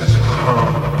Jesus Christ.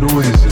Noises